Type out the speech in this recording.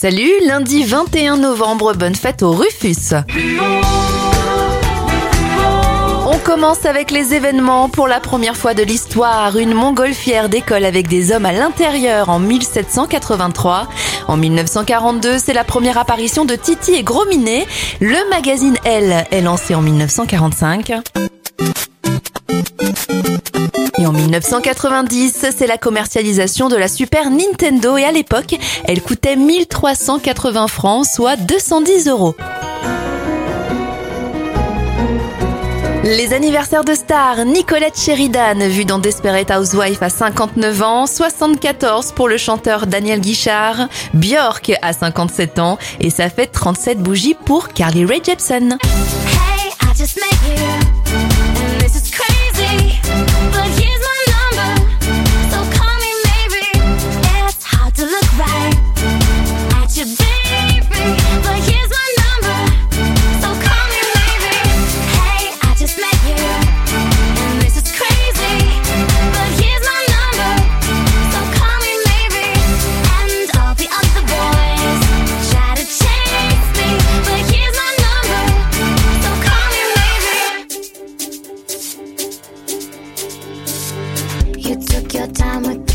Salut, lundi 21 novembre, bonne fête au Rufus. On commence avec les événements. Pour la première fois de l'histoire, une montgolfière décolle avec des hommes à l'intérieur en 1783. En 1942, c'est la première apparition de Titi et Gros Minet. Le magazine Elle est lancé en 1945. Et en 1990, c'est la commercialisation de la Super Nintendo et à l'époque, elle coûtait 1380 francs, soit 210 euros. Les anniversaires de stars, Nicolette Sheridan, vue dans Desperate Housewife à 59 ans, 74 pour le chanteur Daniel Guichard, Björk à 57 ans et ça fait 37 bougies pour Carly Rae Jepsen. Your time with